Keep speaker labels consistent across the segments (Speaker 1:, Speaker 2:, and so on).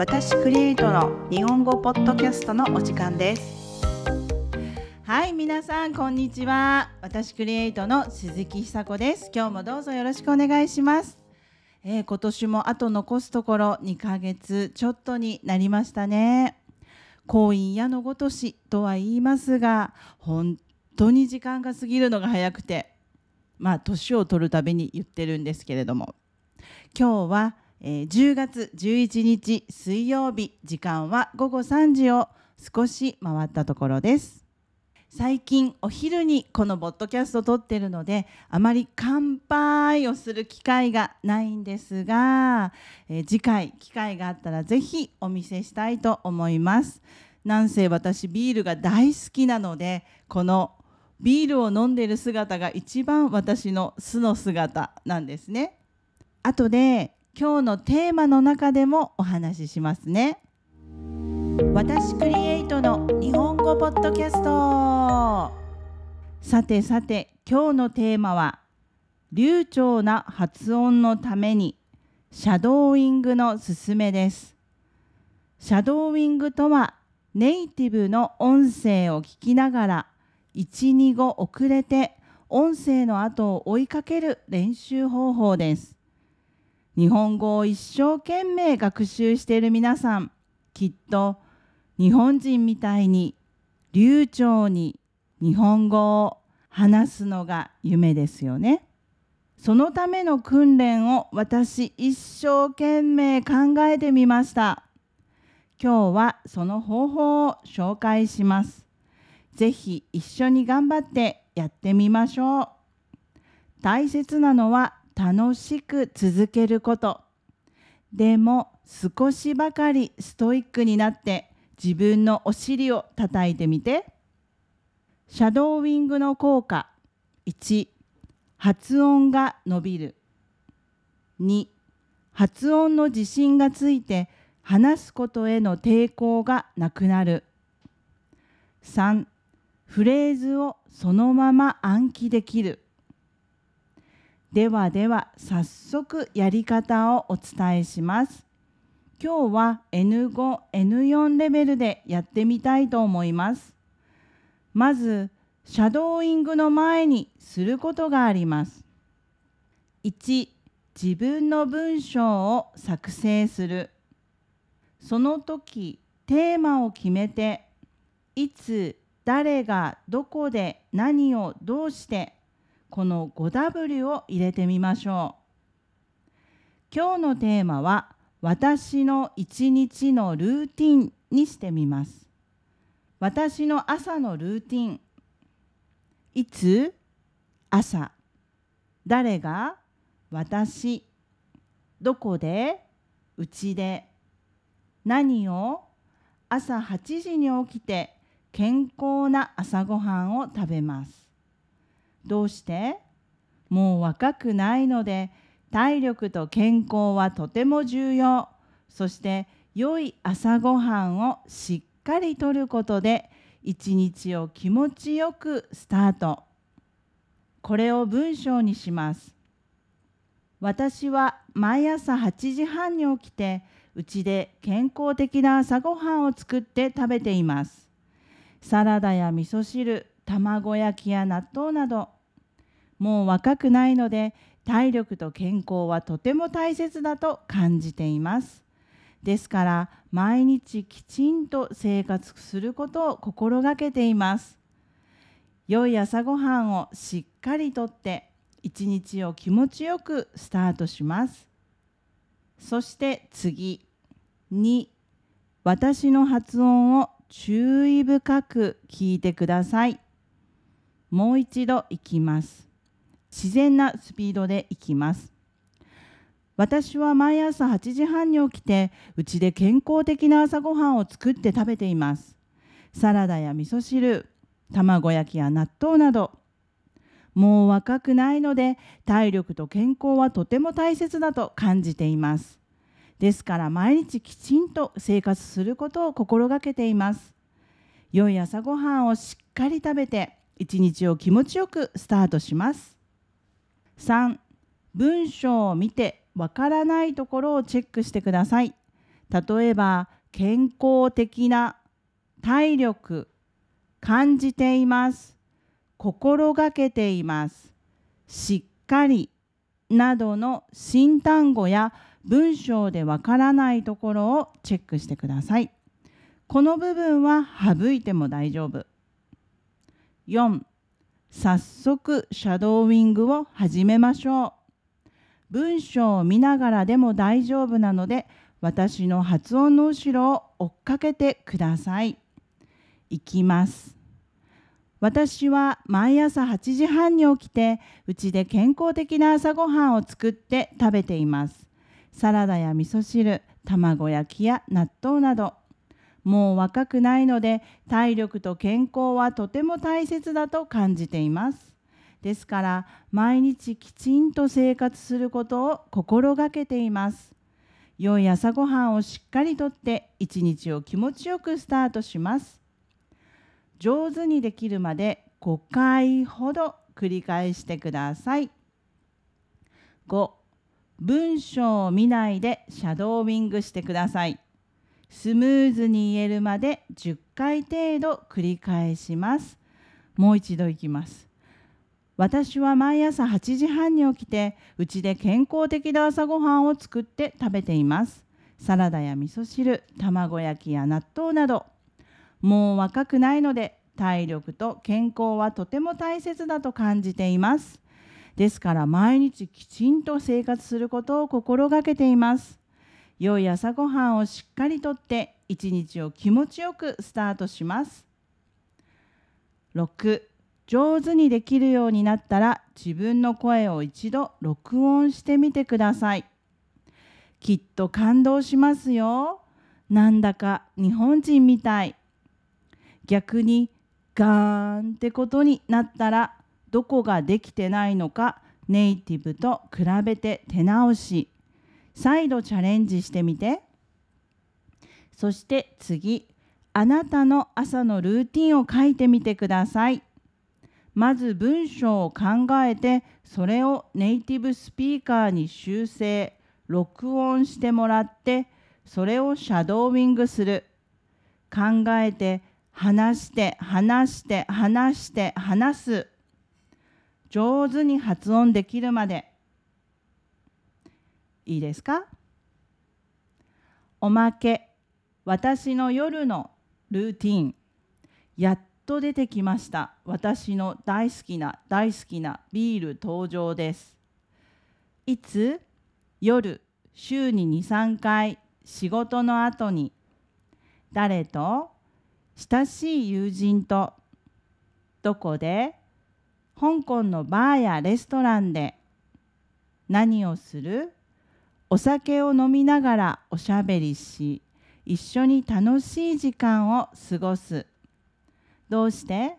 Speaker 1: 私クリエイトの日本語ポッドキャストのお時間です。はい皆さんこんにちは。私クリエイトの鈴木久子です。今日もどうぞよろしくお願いします。えー、今年もあと残すところ2ヶ月ちょっとになりましたね。婚姻矢のごとしとは言いますが本当に時間が過ぎるのが早くてまあ年を取るたびに言ってるんですけれども。今日は、えー、10月11日水曜日時間は午後3時を少し回ったところです。最近お昼にこのポッドキャストを撮ってるのであまり乾杯をする機会がないんですが、えー、次回機会があったらぜひお見せしたいと思います。なんせ私ビールが大好きなのでこのビールを飲んでる姿が一番私の素の姿なんですね。後で今日のテーマの中でもお話ししますね。私クリエイトの日本語ポッドキャスト。さてさて今日のテーマは流暢な発音のためにシャドーイングのすすめです。シャドーイングとはネイティブの音声を聞きながら12語遅れて音声の後を追いかける練習方法です。日本語を一生懸命学習している皆さんきっと日本人みたいに流暢に日本語を話すのが夢ですよね。そのための訓練を私一生懸命考えてみました。今日はその方法を紹介します。ぜひ一緒に頑張ってやってみましょう。大切なのは楽しく続けること。でも少しばかりストイックになって自分のお尻を叩いてみて。シャドーウィングの効果1発音が伸びる2発音の自信がついて話すことへの抵抗がなくなる3フレーズをそのまま暗記できるではでは早速やり方をお伝えします。今日は N5、N4 レベルでやってみたいと思います。まずシャドーイングの前にすることがあります。1自分の文章を作成する。その時テーマを決めていつ誰がどこで何をどうしてこの 5W を入れてみましょう。今日のテーマは私の一日のルーティンにしてみます。私の朝のルーティン。いつ？朝。誰が？私。どこで？うちで。何を？朝8時に起きて健康な朝ごはんを食べます。どうして？もう若くないので体力と健康はとても重要。そして良い朝ごはんをしっかりとることで一日を気持ちよくスタート。これを文章にします。私は毎朝8時半に起きてうちで健康的な朝ごはんを作って食べています。サラダや味噌汁、卵焼きや納豆など、もう若くないので体力と健康はとても大切だと感じています。ですから毎日きちんと生活することを心がけています。良い朝ごはんをしっかりとって一日を気持ちよくスタートします。そして次2私の発音を注意深く聞いてくださいもう一度いきます自然なスピードでいきます私は毎朝8時半に起きてうちで健康的な朝ごはんを作って食べていますサラダや味噌汁卵焼きや納豆などもう若くないので体力と健康はとても大切だと感じています。ですから毎日きちんと生活することを心がけています。良い朝ごはんをしっかり食べて一日を気持ちよくスタートします。3文章を見てわからないところをチェックしてください。例えば健康的な体力感じています心がけていますしっかりなどの新単語や文章でわからないところをチェックしてください。この部分は省いても大丈夫。4. 早速シャドーウィングを始めましょう。文章を見ながらでも大丈夫なので私の発音の後ろを追っかけてください。いきます。私は毎朝8時半に起きてうちで健康的な朝ごはんを作って食べています。サラダや味噌汁、卵焼きや納豆など。もう若くないので体力と健康はとても大切だと感じています。ですから毎日きちんと生活することを心がけています。良い朝ごはんをしっかりとって一日を気持ちよくスタートします。上手にできるまで5回ほど繰り返してください。5文章を見ないでシャドーウィングしてください。スムーズに言えるまで10回程度繰り返します。もう一度いきます。私は毎朝8時半に起きてうちで健康的な朝ごはんを作って食べています。サラダや味噌汁、卵焼きや納豆などもう若くないので体力と健康はとても大切だと感じています。ですから毎日きちんと生活することを心がけています。良い朝ごはんをしっかりとって一日を気持ちよくスタートします。6上手にできるようになったら自分の声を一度録音してみてください。きっと感動しますよ。なんだか日本人みたい。逆にガーンってことになったらどこができてないのかネイティブと比べて手直し再度チャレンジしてみて。そして次あなたの朝のルーティンを書いてみてください。まず文章を考えてそれをネイティブスピーカーに修正録音してもらってそれをシャドーウィングする。考えて話して話して話して話す。上手に発音できるまで。いいですか？おまけ私の夜のルーティン。やっと出てきました。私の大好きな大好きなビール登場です。いつ？夜週に23回仕事の後に。誰と？親しい友人と。どこで？香港のバーやレストランで。何をする？お酒を飲みながらおしゃべりし一緒に楽しい時間を過ごす。どうして？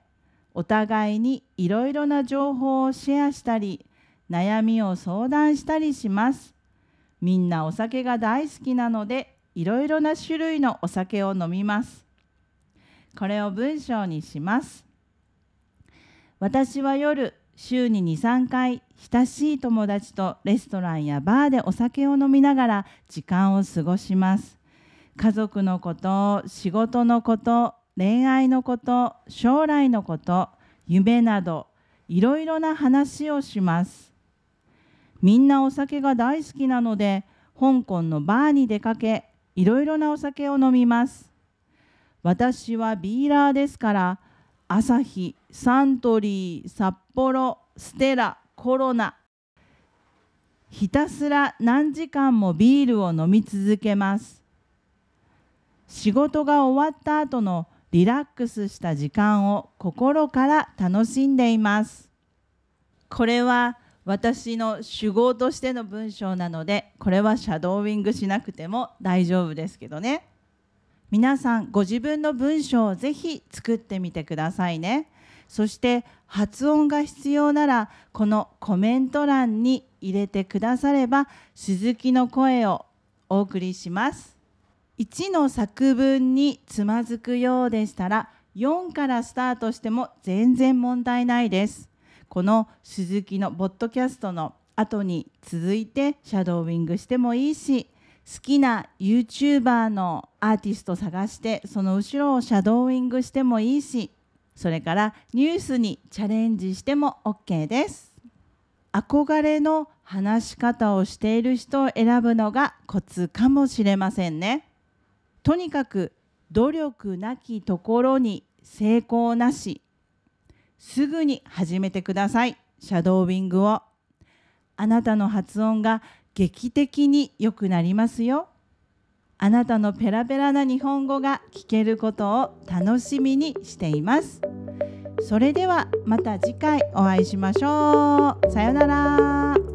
Speaker 1: お互いにいろいろな情報をシェアしたり悩みを相談したりします。みんなお酒が大好きなのでいろいろな種類のお酒を飲みます。これを文章にします。私は夜週に2、3回親しい友達とレストランやバーでお酒を飲みながら時間を過ごします。家族のこと、仕事のこと、恋愛のこと、将来のこと、夢などいろいろな話をします。みんなお酒が大好きなので香港のバーに出かけいろいろなお酒を飲みます。私はビーラーですからアサヒサントリー札幌ステラコロナ。ひたすら何時間もビールを飲み続けます。仕事が終わった後のリラックスした時間を心から楽しんでいます。これは私の主語としての文章なのでこれはシャドーウィングしなくても大丈夫ですけどね。皆さんご自分の文章をぜひ作ってみてくださいね。そして発音が必要ならこのコメント欄に入れてくだされば鈴木の声をお送りします。1の作文につまずくようでしたら4からスタートしても全然問題ないです。この鈴木のボッドキャストの後に続いてシャドーウィングしてもいいし好きな YouTuber のアーティスト探してその後ろをシャドーイングしてもいいしそれからニュースにチャレンジしても OK です。憧れの話し方をしている人を選ぶのがコツかもしれませんね。とにかく努力なきところに成功なし。すぐに始めてください。シャドーイングを。あなたの発音が劇的に良くなりますよ。あなたのペラペラな日本語が聞けることを楽しみにしています。それではまた次回お会いしましょう。さようなら。